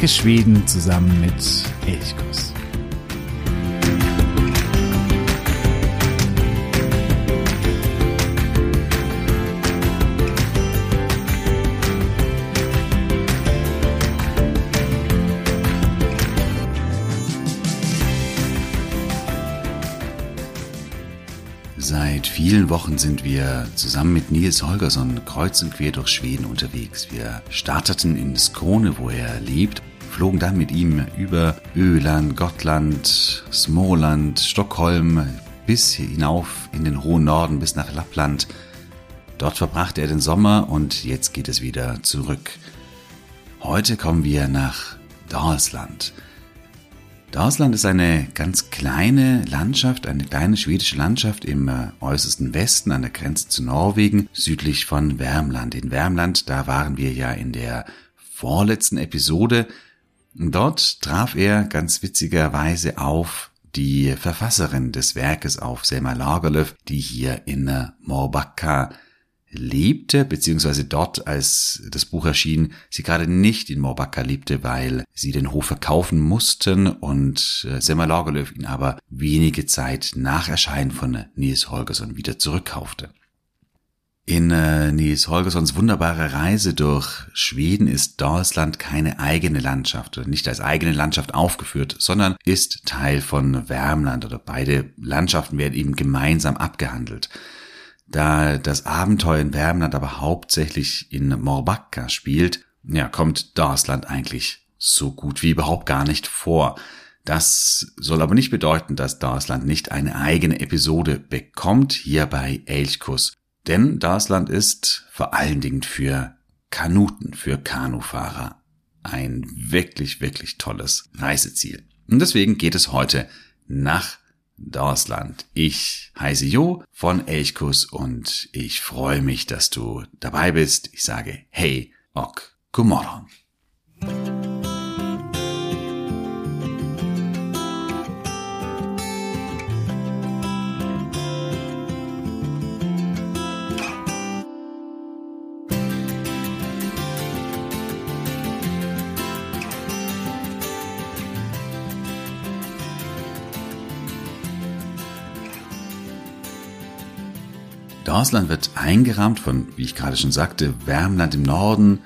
Entdecke Schweden zusammen mit Elchkuss. Seit vielen Wochen sind wir zusammen mit Nils Holgersson kreuz und quer durch Schweden unterwegs. Wir starteten in Skåne, wo er lebt, flogen dann mit ihm über Öland, Gotland, Småland, Stockholm bis hinauf in den hohen Norden bis nach Lappland. Dort verbrachte er den Sommer und jetzt geht es wieder zurück. Heute kommen wir nach Dalsland. Dalsland ist eine ganz kleine Landschaft, eine kleine schwedische Landschaft im äh, äußersten Westen an der Grenze zu Norwegen, südlich von Wärmland. In Wärmland, da waren wir ja in der vorletzten Episode. Dort traf er ganz witzigerweise auf die Verfasserin des Werkes auf Selma Lagerlöf, die hier in Morbacka lebte, beziehungsweise dort, als das Buch erschien, sie gerade nicht in Morbacka lebte, weil sie den Hof verkaufen mussten und äh, Selma Lagerlöf ihn aber wenige Zeit nach Erscheinen von Nils Holgersson wieder zurückkaufte. In äh, Nils Holgerssons wunderbare Reise durch Schweden ist Dalsland keine eigene Landschaft oder nicht als eigene Landschaft aufgeführt, sondern ist Teil von Wärmland oder beide Landschaften werden eben gemeinsam abgehandelt. Da das Abenteuer in Wärmland aber hauptsächlich in Morbacka spielt, ja, kommt Dalsland eigentlich so gut wie überhaupt gar nicht vor. Das soll aber nicht bedeuten, dass Dalsland nicht eine eigene Episode bekommt hier bei Elchkuss. Denn Dalsland ist vor allen Dingen für Kanuten, für Kanufahrer ein wirklich, wirklich tolles Reiseziel. Und deswegen geht es heute nach Dorsland. Ich heiße Jo von Elchkus und ich freue mich, dass du dabei bist. Ich sage Hey, ok, Gumorron. Dalsland wird eingerahmt von, wie ich gerade schon sagte, Wärmland im Norden,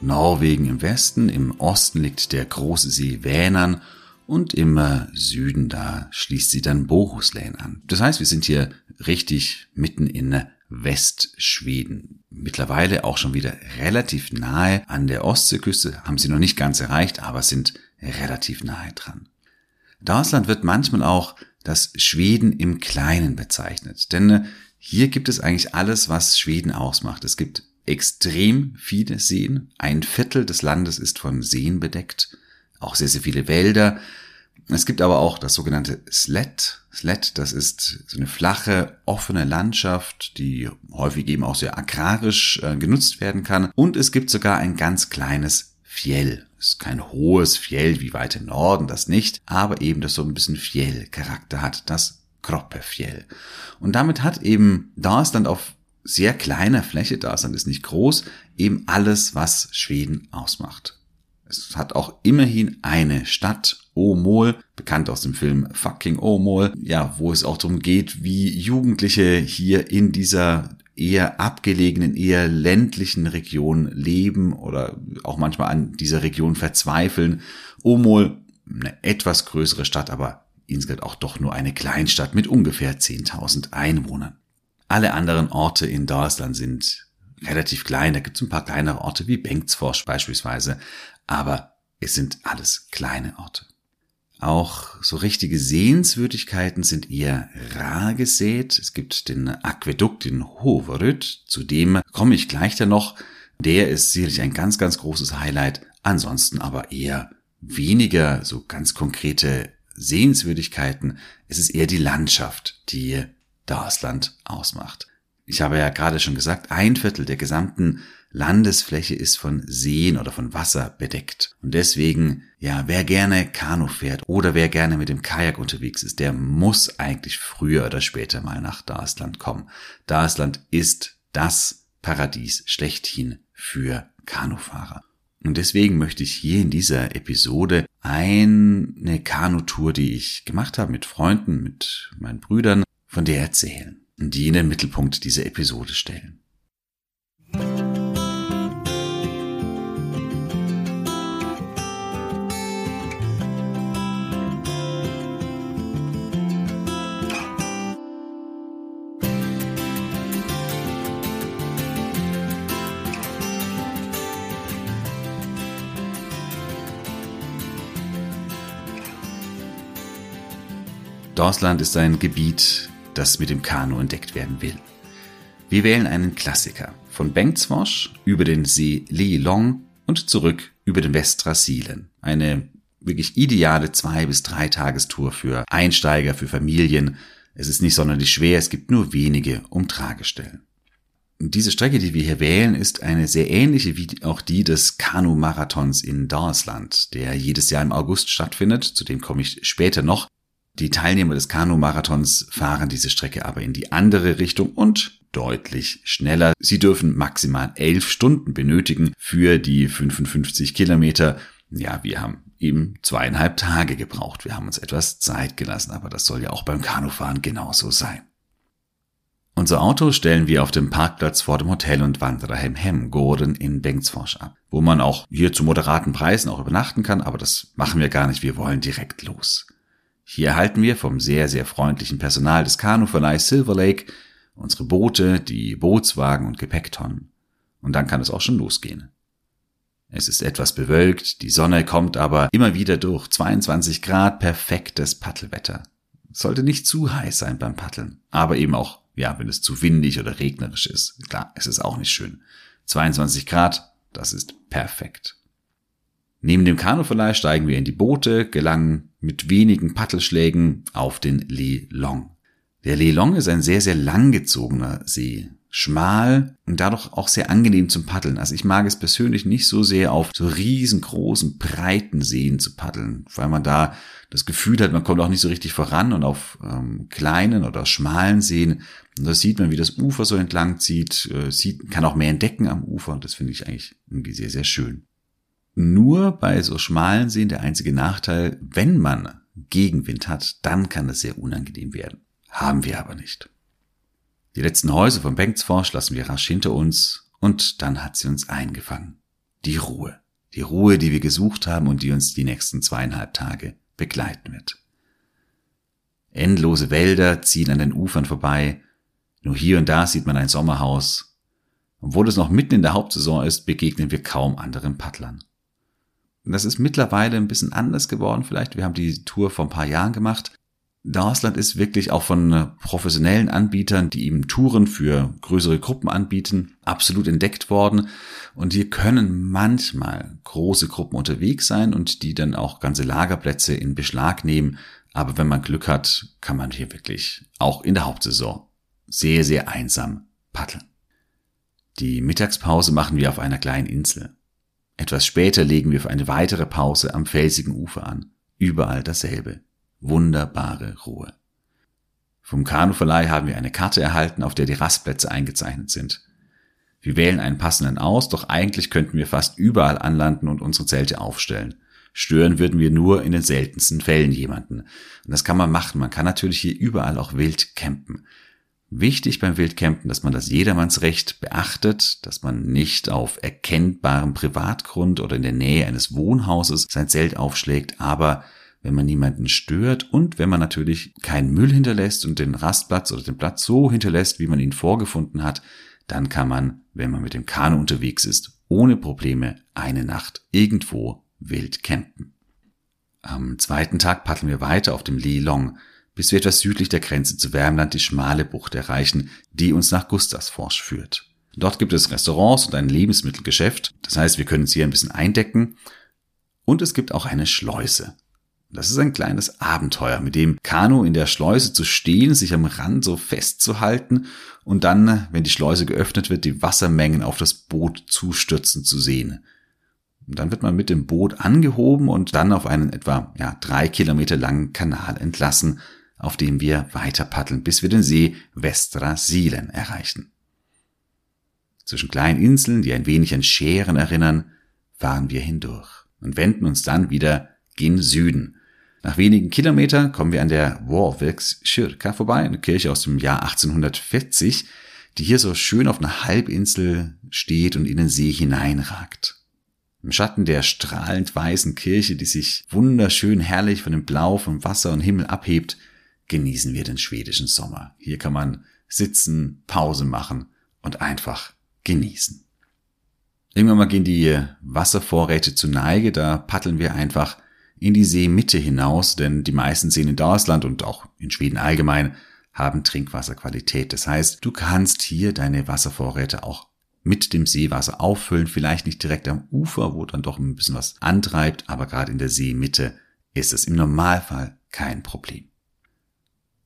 Norwegen im Westen, im Osten liegt der große See Vänern und im äh, Süden, da schließt sie dann Bohuslän an. Das heißt, wir sind hier richtig mitten in Westschweden. Mittlerweile auch schon wieder relativ nahe an der Ostseeküste, haben sie noch nicht ganz erreicht, aber sind relativ nahe dran. Dalsland wird manchmal auch das Schweden im Kleinen bezeichnet, denn äh, hier gibt es eigentlich alles, was Schweden ausmacht. Es gibt extrem viele Seen. Ein Viertel des Landes ist von Seen bedeckt. Auch sehr, sehr viele Wälder. Es gibt aber auch das sogenannte Sled. Sled, das ist so eine flache, offene Landschaft, die häufig eben auch sehr agrarisch äh, genutzt werden kann. Und es gibt sogar ein ganz kleines Fjell. Es ist kein hohes Fjell wie weit im Norden, das nicht, aber eben das so ein bisschen Fjell-Charakter hat. Das Kroppefjell. Und damit hat eben Dalsland auf sehr kleiner Fläche, Dalsland ist nicht groß, eben alles, was Schweden ausmacht. Es hat auch immerhin eine Stadt, Åmål, bekannt aus dem Film Fucking Åmål, ja, wo es auch darum geht, wie Jugendliche hier in dieser eher abgelegenen, eher ländlichen Region leben oder auch manchmal an dieser Region verzweifeln. Åmål, eine etwas größere Stadt, aber insgesamt auch doch nur eine Kleinstadt mit ungefähr 10.000 Einwohnern. Alle anderen Orte in Dalsland sind relativ klein. Da gibt es ein paar kleinere Orte wie Bengtsfors beispielsweise, aber es sind alles kleine Orte. Auch so richtige Sehenswürdigkeiten sind eher rar gesät. Es gibt den Aquädukt in Hoverud, zu dem komme ich gleich dann noch. Der ist sicherlich ein ganz, ganz großes Highlight. Ansonsten aber eher weniger so ganz konkrete Sehenswürdigkeiten, es ist eher die Landschaft, die Dalsland ausmacht. Ich habe ja gerade schon gesagt, ein Viertel der gesamten Landesfläche ist von Seen oder von Wasser bedeckt. Und deswegen, ja, wer gerne Kanu fährt oder wer gerne mit dem Kajak unterwegs ist, der muss eigentlich früher oder später mal nach Dalsland kommen. Dalsland ist das Paradies schlechthin für Kanufahrer. Und deswegen möchte ich hier in dieser Episode eine Kanutour, die ich gemacht habe mit Freunden, mit meinen Brüdern, von der erzählen und die in den Mittelpunkt dieser Episode stellen. Dorsland ist ein Gebiet, das mit dem Kanu entdeckt werden will. Wir wählen einen Klassiker von Bengtswash über den See Li Long und zurück über den Westra Sielen. Eine wirklich ideale zwei bis drei Tagestour für Einsteiger, für Familien. Es ist nicht sonderlich schwer, es gibt nur wenige Umtragestellen. Diese Strecke, die wir hier wählen, ist eine sehr ähnliche wie auch die des Kanu-Marathons in Dorsland, der jedes Jahr im August stattfindet. Zu dem komme ich später noch. Die Teilnehmer des Kanu-Marathons fahren diese Strecke aber in die andere Richtung und deutlich schneller. Sie dürfen maximal elf Stunden benötigen für die 55 Kilometer. Ja, wir haben eben zweieinhalb Tage gebraucht. Wir haben uns etwas Zeit gelassen, aber das soll ja auch beim Kanufahren genauso sein. Unser Auto stellen wir auf dem Parkplatz vor dem Hotel und Wandererheim Hemgorden in Bengtsfors ab, wo man auch hier zu moderaten Preisen auch übernachten kann, aber das machen wir gar nicht, wir wollen direkt los. Hier erhalten wir vom sehr, sehr freundlichen Personal des Kanuverleihs Silver Lake unsere Boote, die Bootswagen und Gepäcktonnen. Und dann kann es auch schon losgehen. Es ist etwas bewölkt, die Sonne kommt aber immer wieder durch. 22 Grad, perfektes Paddelwetter. sollte nicht zu heiß sein beim Paddeln, aber eben auch, ja, wenn es zu windig oder regnerisch ist. Klar, es ist auch nicht schön. 22 Grad, das ist perfekt. Neben dem Kanuverleih steigen wir in die Boote, gelangen mit wenigen Paddelschlägen auf den Li Long. Der Li Long ist ein sehr, sehr langgezogener See. Schmal und dadurch auch sehr angenehm zum Paddeln. Also ich mag es persönlich nicht so sehr auf so riesengroßen, breiten Seen zu paddeln, weil man da das Gefühl hat, man kommt auch nicht so richtig voran und auf ähm, kleinen oder schmalen Seen, und da sieht man, wie das Ufer so entlang zieht, äh, sieht, kann auch mehr entdecken am Ufer und das finde ich eigentlich irgendwie sehr, sehr schön. Nur bei so schmalen Seen der einzige Nachteil, wenn man Gegenwind hat, dann kann es sehr unangenehm werden. Haben wir aber nicht. Die letzten Häuser von Bengtsforsch lassen wir rasch hinter uns und dann hat sie uns eingefangen. Die Ruhe. Die Ruhe, die wir gesucht haben und die uns die nächsten zweieinhalb Tage begleiten wird. Endlose Wälder ziehen an den Ufern vorbei. Nur hier und da sieht man ein Sommerhaus. Obwohl es noch mitten in der Hauptsaison ist, begegnen wir kaum anderen Paddlern. Das ist mittlerweile ein bisschen anders geworden vielleicht. Wir haben die Tour vor ein paar Jahren gemacht. Darsland ist wirklich auch von äh, professionellen Anbietern, die ihm Touren für größere Gruppen anbieten, absolut entdeckt worden. Und hier können manchmal große Gruppen unterwegs sein und die dann auch ganze Lagerplätze in Beschlag nehmen. Aber wenn man Glück hat, kann man hier wirklich auch in der Hauptsaison sehr, sehr einsam paddeln. Die Mittagspause machen wir auf einer kleinen Insel. Etwas später legen wir für eine weitere Pause am felsigen Ufer an. Überall dasselbe. Wunderbare Ruhe. Vom Kanuverleih haben wir eine Karte erhalten, auf der die Rastplätze eingezeichnet sind. Wir wählen einen passenden aus, doch eigentlich könnten wir fast überall anlanden und unsere Zelte aufstellen. Stören würden wir nur in den seltensten Fällen jemanden. Und das kann man machen. Man kann natürlich hier überall auch wild campen. Wichtig beim Wildcampen, dass man das Jedermannsrecht beachtet, dass man nicht auf erkennbarem Privatgrund oder in der Nähe eines Wohnhauses sein Zelt aufschlägt, aber wenn man niemanden stört und wenn man natürlich keinen Müll hinterlässt und den Rastplatz oder den Platz so hinterlässt, wie man ihn vorgefunden hat, dann kann man, wenn man mit dem Kanu unterwegs ist, ohne Probleme eine Nacht irgendwo wild campen. Am zweiten Tag paddeln wir weiter auf dem Li Long bis wir etwas südlich der Grenze zu Wärmland die schmale Bucht erreichen, die uns nach Gustavsforsch führt. Dort gibt es Restaurants und ein Lebensmittelgeschäft, das heißt, wir können uns hier ein bisschen eindecken. Und es gibt auch eine Schleuse. Das ist ein kleines Abenteuer, mit dem Kanu in der Schleuse zu stehen, sich am Rand so festzuhalten und dann, wenn die Schleuse geöffnet wird, die Wassermengen auf das Boot zustürzen zu sehen. Und dann wird man mit dem Boot angehoben und dann auf einen etwa ja, drei Kilometer langen Kanal entlassen, auf dem wir weiter paddeln, bis wir den See Vestra Sielen erreichen. Zwischen kleinen Inseln, die ein wenig an Scheren erinnern, fahren wir hindurch und wenden uns dann wieder gen Süden. Nach wenigen Kilometern kommen wir an der Warwicks Kyrka vorbei, eine Kirche aus dem Jahr 1840, die hier so schön auf einer Halbinsel steht und in den See hineinragt. Im Schatten der strahlend weißen Kirche, die sich wunderschön herrlich von dem Blau vom Wasser und Himmel abhebt, genießen wir den schwedischen Sommer. Hier kann man sitzen, Pause machen und einfach genießen. Irgendwann mal gehen die Wasservorräte zu Neige, da paddeln wir einfach in die Seemitte hinaus, denn die meisten Seen in Deutschland und auch in Schweden allgemein haben Trinkwasserqualität. Das heißt, du kannst hier deine Wasservorräte auch mit dem Seewasser auffüllen, vielleicht nicht direkt am Ufer, wo dann doch ein bisschen was antreibt, aber gerade in der Seemitte ist es im Normalfall kein Problem.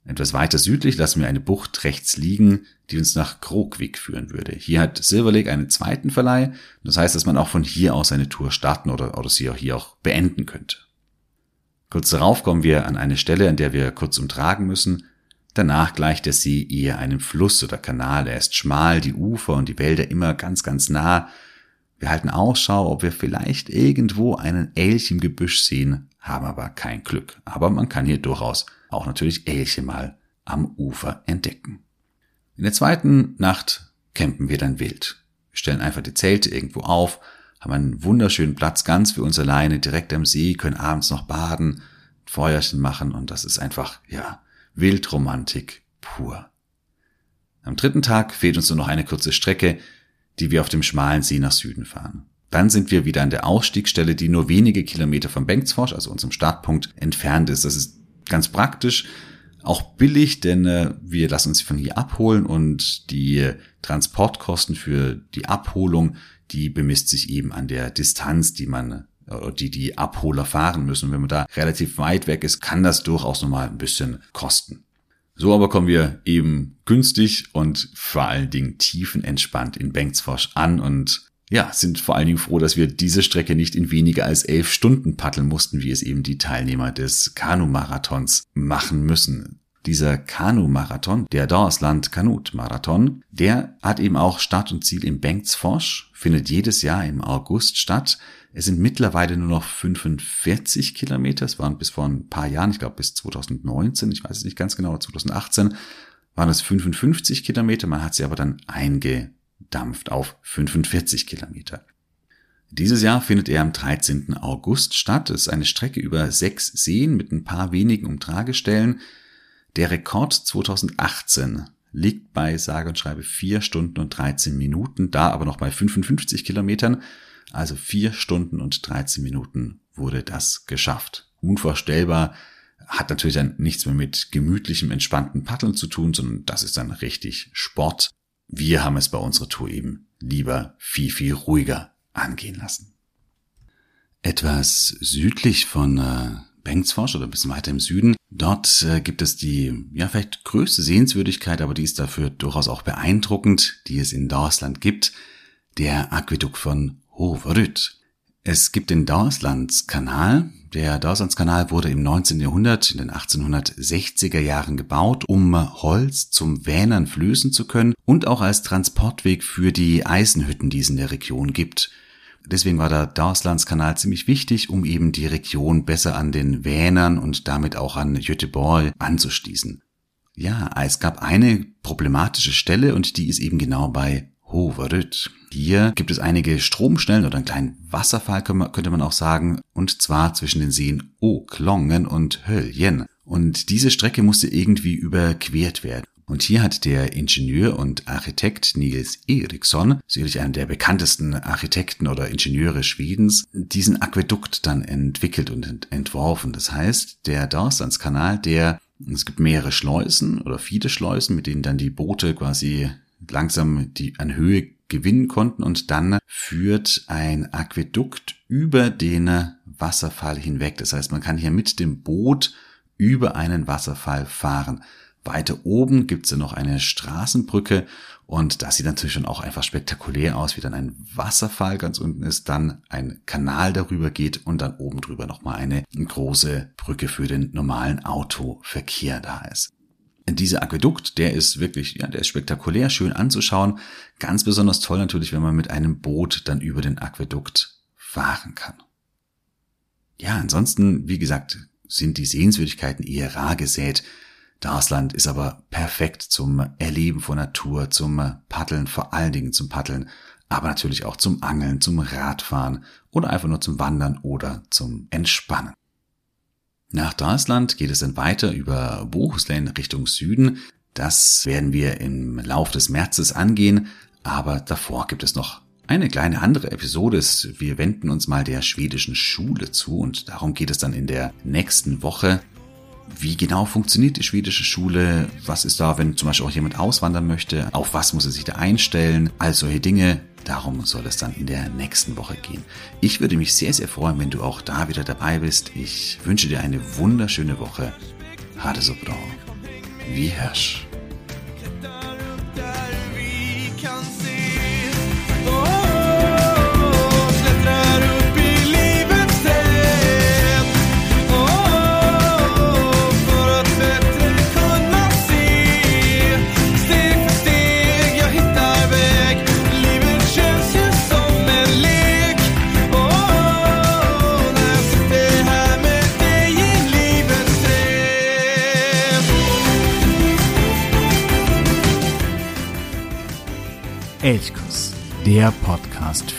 Etwas weiter südlich lassen wir eine Bucht rechts liegen, die uns nach Krogvik führen würde. Hier hat Silver Lake einen zweiten Verleih. Das heißt, dass man auch von hier aus eine Tour starten oder, oder sie auch hier auch beenden könnte. Kurz darauf kommen wir an eine Stelle, an der wir kurz umtragen müssen. Danach gleicht der See eher einem Fluss oder Kanal. Er ist schmal, die Ufer und die Wälder immer ganz, ganz nah. Wir halten Ausschau, ob wir vielleicht irgendwo einen Elch im Gebüsch sehen, haben aber kein Glück. Aber man kann hier durchaus auch natürlich Elche mal am Ufer entdecken. In der zweiten Nacht campen wir dann wild. Wir stellen einfach die Zelte irgendwo auf, haben einen wunderschönen Platz ganz für uns alleine, direkt am See, können abends noch baden, Feuerchen machen und das ist einfach, ja, Wildromantik pur. Am dritten Tag fehlt uns nur noch eine kurze Strecke, die wir auf dem schmalen See nach Süden fahren. Dann sind wir wieder an der Ausstiegsstelle, die nur wenige Kilometer vom Bengtsfors, also unserem Startpunkt, entfernt ist. Das ist ganz praktisch, auch billig, denn äh, wir lassen uns von hier abholen und die Transportkosten für die Abholung, die bemisst sich eben an der Distanz, die man die die Abholer fahren müssen. Wenn man da relativ weit weg ist, kann das durchaus nochmal ein bisschen kosten. So aber kommen wir eben günstig und vor allen Dingen tiefenentspannt in Bengtsfors an und ja, sind vor allen Dingen froh, dass wir diese Strecke nicht in weniger als elf Stunden paddeln mussten, wie es eben die Teilnehmer des Kanu-Marathons machen müssen. Dieser Kanu-Marathon, der Dorsland Kanut-Marathon, der hat eben auch Start und Ziel in Bengtsfors, findet jedes Jahr im August statt. Es sind mittlerweile nur noch 45 Kilometer. Es waren bis vor ein paar Jahren, ich glaube bis 2019, ich weiß es nicht ganz genau, 2018 waren es 55 Kilometer. Man hat sie aber dann eingedampft auf 45 Kilometer. Dieses Jahr findet er am 13. August statt. Es ist eine Strecke über sechs Seen mit ein paar wenigen Umtragestellen. Der Rekord 2018 liegt bei sage und schreibe 4 Stunden und 13 Minuten, da aber noch bei 55 Kilometern. Also 4 Stunden und 13 Minuten wurde das geschafft. Unvorstellbar, hat natürlich dann nichts mehr mit gemütlichem, entspannten Paddeln zu tun, sondern das ist dann richtig Sport. Wir haben es bei unserer Tour eben lieber viel, viel ruhiger angehen lassen. Etwas südlich von äh, Bengtsfors oder ein bisschen weiter im Süden. Dort äh, gibt es die, ja, vielleicht größte Sehenswürdigkeit, aber die ist dafür durchaus auch beeindruckend, die es in Dorsland gibt. Der Aquädukt von Hoverud. Es gibt den Dauerslandskanal. Der Dauerslandskanal wurde im 19. Jahrhundert, in den 1860er Jahren gebaut, um Holz zum Wähnern flößen zu können und auch als Transportweg für die Eisenhütten, die es in der Region gibt. Deswegen war der Dauerslandskanal ziemlich wichtig, um eben die Region besser an den Wähnern und damit auch an Göteborg anzuschließen. Ja, es gab eine problematische Stelle und die ist eben genau bei Hoverud. Hier gibt es einige Stromstellen oder einen kleinen Wasserfall, könnte man auch sagen, und zwar zwischen den Seen Oklongen und Höljen. Und diese Strecke musste irgendwie überquert werden. Und hier hat der Ingenieur und Architekt Nils Eriksson, sicherlich einer der bekanntesten Architekten oder Ingenieure Schwedens, diesen Aquädukt dann entwickelt und entworfen. Das heißt, der Dorstandskanal, der, es gibt mehrere Schleusen oder viele Schleusen, mit denen dann die Boote quasi langsam die an Höhe gewinnen konnten und dann führt ein Aquädukt über den Wasserfall hinweg. Das heißt, man kann hier mit dem Boot über einen Wasserfall fahren. Weiter oben gibt's ja noch eine Straßenbrücke und das sieht natürlich schon auch einfach spektakulär aus, wie dann ein Wasserfall ganz unten ist, dann ein Kanal darüber geht und dann oben drüber nochmal eine große Brücke für den normalen Autoverkehr da ist. Dieser Aquädukt, der ist wirklich, ja, der ist spektakulär, schön anzuschauen. Ganz besonders toll natürlich, wenn man mit einem Boot dann über den Aquädukt fahren kann. Ja, ansonsten, wie gesagt, sind die Sehenswürdigkeiten eher rar gesät. Dasland ist aber perfekt zum Erleben von Natur, zum Paddeln, vor allen Dingen zum Paddeln, aber natürlich auch zum Angeln, zum Radfahren oder einfach nur zum Wandern oder zum Entspannen. Nach Dalsland geht es dann weiter über Bohuslän Richtung Süden. Das werden wir im Lauf des Märzes angehen, aber davor gibt es noch eine kleine andere Episode. Wir wenden uns mal der schwedischen Schule zu und darum geht es dann in der nächsten Woche. Wie genau funktioniert die schwedische Schule? Was ist da, wenn zum Beispiel auch jemand auswandern möchte? Auf was muss er sich da einstellen? All solche Dinge. Darum soll es dann in der nächsten Woche gehen. Ich würde mich sehr, sehr freuen, wenn du auch da wieder dabei bist. Ich wünsche dir eine wunderschöne Woche. Hade so bra. Wie Hirsch.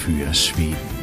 Elchkuss, der Podcast für Schweden.